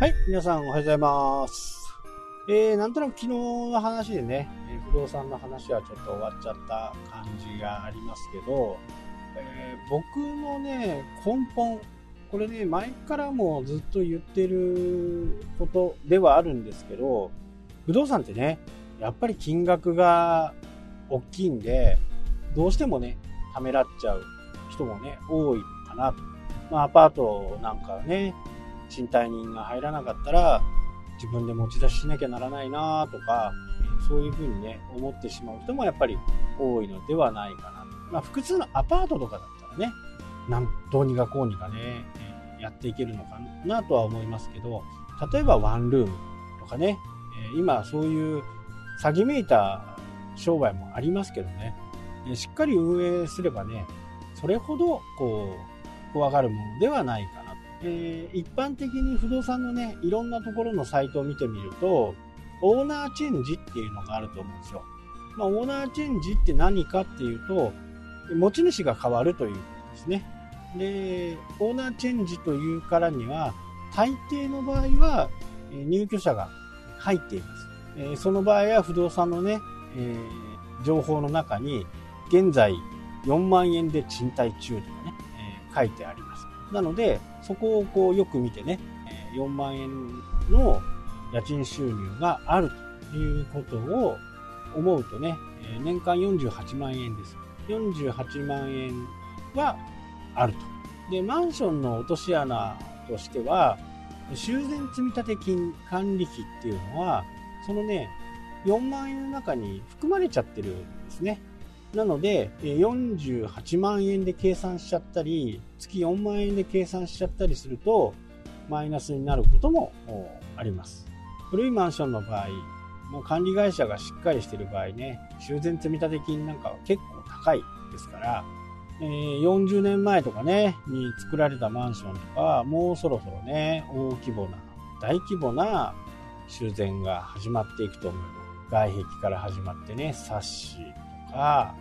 はい、皆さんおはようございます。えー、なんとなく昨日の話でね、え不動産の話はちょっと終わっちゃった感じがありますけど、えー僕のね、根本、これね、前からもずっと言ってることではあるんですけど、不動産ってね、やっぱり金額が大きいんで、どうしてもね、ためらっちゃう人もね、多いかなと。まあ、アパートなんかはね、賃貸人が入らなかったら自分で持ち出ししなきゃならないなとかそういうふうにね思ってしまう人もやっぱり多いのではないかな、まあ、複数のアパートとかだったらねなんどうにかこうにかねやっていけるのかなとは思いますけど例えばワンルームとかね今そういう詐欺めいた商売もありますけどねしっかり運営すればねそれほどこう怖がるものではないかえー一般的に不動産のねいろんなところのサイトを見てみるとオーナーチェンジっていうのがあると思うんですよ、まあ、オーナーチェンジって何かっていうと持ち主が変わるということですね。でオーナーチェンジというからには大抵の場合は入居者が入っています、えーその場合は不動産のね、えー情報の中に現在4万円で賃貸中とかね、えー書いてあります。なので、そこをこうよく見てね、4万円の家賃収入があるということを思うとね、年間48万円です。48万円はあると。で、マンションの落とし穴としては、修繕積立金管理費っていうのは、そのね、4万円の中に含まれちゃってるんですね。なので、48万円で計算しちゃったり、月4万円で計算しちゃったりすると、マイナスになることもあります。古いマンションの場合、もう管理会社がしっかりしている場合ね、修繕積立金なんかは結構高いですから、えー40年前とかね、に作られたマンションとか、もうそろそろね、大規模な、大規模な修繕が始まっていくと思う。外壁から始まってね、サッシか、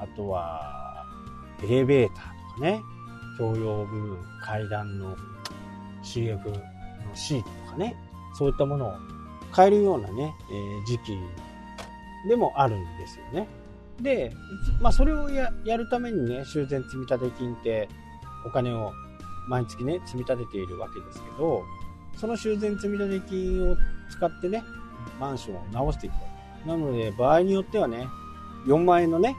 あとは、エレベーターとかね、共用部分、階段の CF のシートとかね、そういったものを変えるようなね、えー時期でもあるんですよね。で、まあそれをやるためにね、修繕積立金ってお金を毎月ね、積み立てているわけですけど、その修繕積立金を使ってね、マンションを直していくわけ。なので、場合によってはね、4万円のね、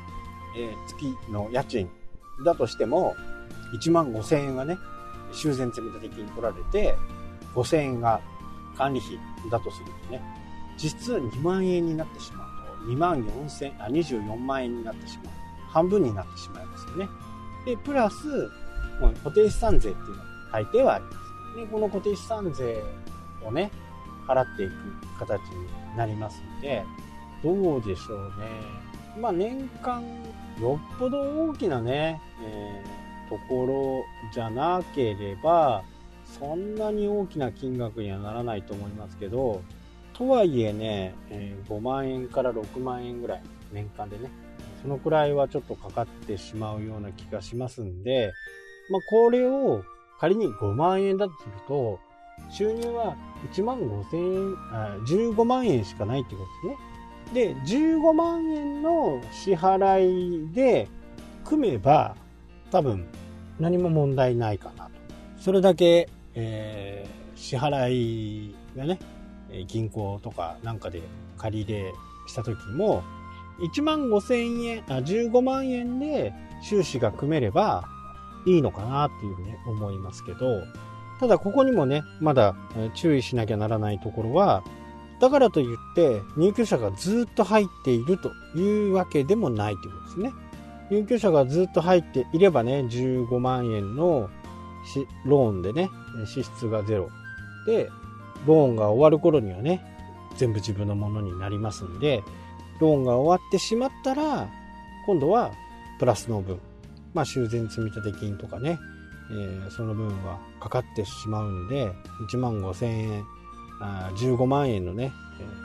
えー月の家賃だとしても、1万5千円がね、修繕積立金に取られて、5千円が管理費だとするとね、実質2万円になってしまうと、2万4千、あ、24万円になってしまう。半分になってしまいますよね。で、プラス、もう固定資産税っていうのが大抵はあります。で、この固定資産税をね、払っていく形になりますので、どうでしょうね。まあ年間、よっぽど大きなね、えーところじゃなければ、そんなに大きな金額にはならないと思いますけど、とはいえね、えー5万円から6万円ぐらい、年間でね、そのくらいはちょっとかかってしまうような気がしますんで、まあこれを仮に5万円だとすると、収入は1万5千円、あ15万円しかないってことですね。で、15万円の支払いで組めば、多分何も問題ないかなと。それだけ、えー支払いがね、銀行とかなんかで借り入れした時も、1万5千円、あ、15万円で収支が組めればいいのかなっていうね、思いますけど、ただここにもね、まだ注意しなきゃならないところは、だからといって入居者がずっと入っているというわけでもないということですね。入居者がずっと入っていればね、15万円のローンでね、支出がゼロ。で、ローンが終わる頃にはね、全部自分のものになりますんで、ローンが終わってしまったら、今度はプラスの分、まあ修繕積立金とかね、えーその分はかかってしまうんで、1万5千円、あ15万円のね、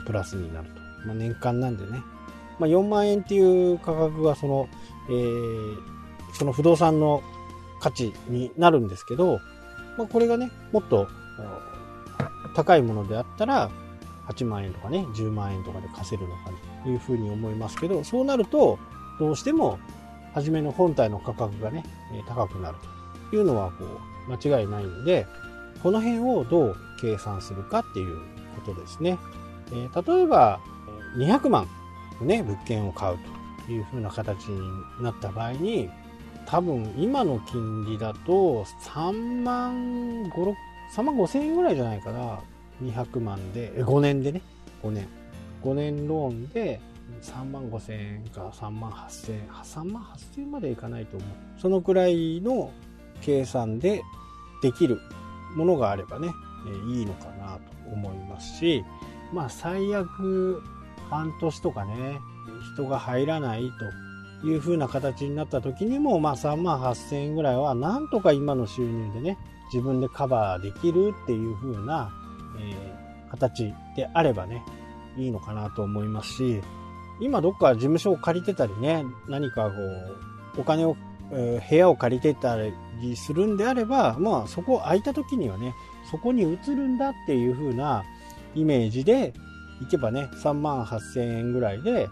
プラスになると。まあ、年間なんでね、まあ、4万円っていう価格がその、えーその不動産の価値になるんですけど、まあ、これがね、もっと、高いものであったら、8万円とかね、10万円とかで貸せるのかというふうに思いますけど、そうなると、どうしても、初めの本体の価格がね、高くなるというのは、こう、間違いないんで、この辺をどう計算するかっていうことですね。えー、例えば、200万のね、物件を買うというふうな形になった場合に、多分今の金利だと3万5、6、3万5千円ぐらいじゃないかな。200万で、5年でね、5年。5年ローンで3万5千円か3万8千円、3万8千円までいかないと思う。そのくらいの計算でできるものがあればね、えいいのかなと思いますし、まあ最悪半年とかね、人が入らないという風な形になった時にも、まあ3万8000円ぐらいはなんとか今の収入でね、自分でカバーできるっていう風な、えー、形であればね、いいのかなと思いますし、今どっか事務所を借りてたりね、何かこう、お金を、部屋を借りてたりするんであれば、まあそこ空いた時にはね、そこに移るんだっていう風なイメージで行けばね、3万8000円ぐらいで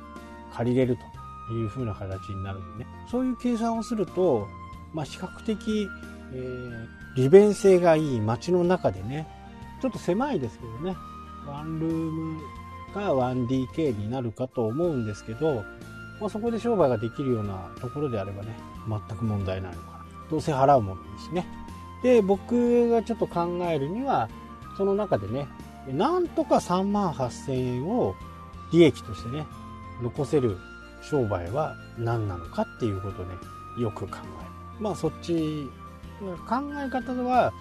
借りれるという風な形になるんでね。そういう計算をすると、まあ比較的、えー、利便性がいい街の中でね、ちょっと狭いですけどね、ワンルームが 1DK になるかと思うんですけど、まあ、そこで商売ができるようなところであればね、全く問題ないのかな。どうせ払うものですしね。で、僕がちょっと考えるには、その中でね、なんとか3万8000円を利益としてね、残せる商売は何なのかっていうことをね、よく考える。まあそっち、考え方は、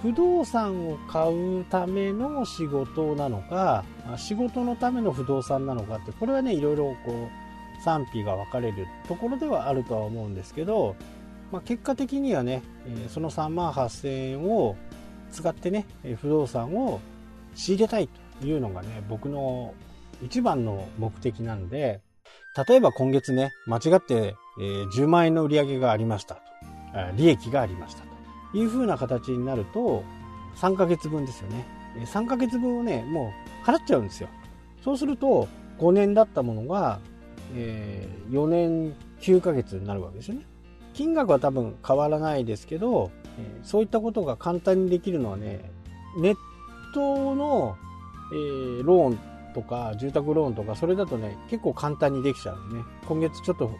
不動産を買うための仕事なのか、仕事のための不動産なのかって、これはね、いろいろこう、賛否が分かれるところではあるとは思うんですけど、まあ、結果的にはね、その3万8000円を使ってね、不動産を仕入れたいというのがね、僕の一番の目的なんで、例えば今月ね、間違って10万円の売り上げがありましたと。利益がありましたという風な形になると、3ヶ月分ですよね。3ヶ月分をね、もう払っちゃうんですよ。そうすると、5年だったものが、えー、4年9ヶ月になるわけですよね。金額は多分変わらないですけど、えー、そういったことが簡単にできるのはね、ネットの、えー、ローンとか住宅ローンとかそれだとね結構簡単にできちゃうんでね。今月ちょっと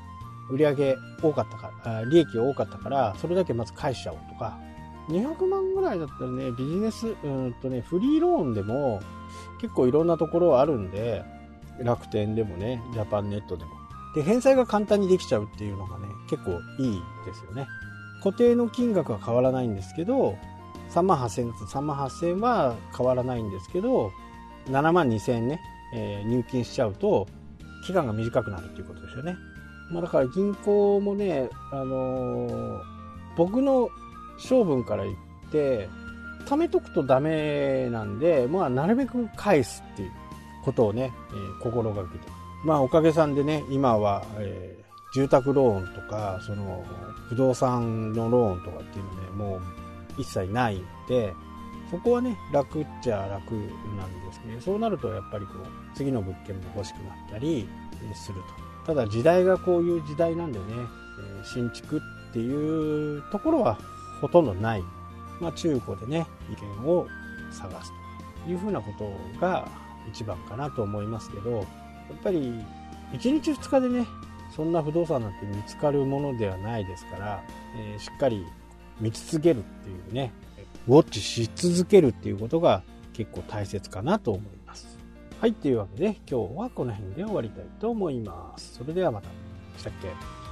売り上げ多かったから利益多かったからそれだけまず返しちゃおうとか。200万ぐらいだったらねビジネスうんとねフリーローンでも結構いろんなところあるんで楽天でもねジャパンネットでも。で返済が簡単にできちゃうっていうのがね結構いいですよね。固定の金額は変わらないんですけど3万8000円3万8000円は変わらないんですけど7万2000円ね、えー、入金しちゃうと期間が短くなるっていうことですよね、まあ、だから銀行もね、あのー、僕の性分から言って貯めとくとダメなんで、まあ、なるべく返すっていう。ことをね、えー、心がけてまあおかげさんでね今は、えー、住宅ローンとかその不動産のローンとかっていうのねもう一切ないんで、そこはね、楽っちゃ楽なんですけど、そうなるとやっぱりこう、次の物件も欲しくなったりすると。ただ時代がこういう時代なんでね、え新築っていうところはほとんどない。まあ中古でね、意見を探すというふうなことが一番かなと思いますけど、やっぱり1日2日でね、そんな不動産なんて見つかるものではないですから、えー、しっかり見続けるっていうね、ウォッチし続けるっていうことが結構大切かなと思います。はい、というわけで今日はこの辺で終わりたいと思います。それではまた。したっけ？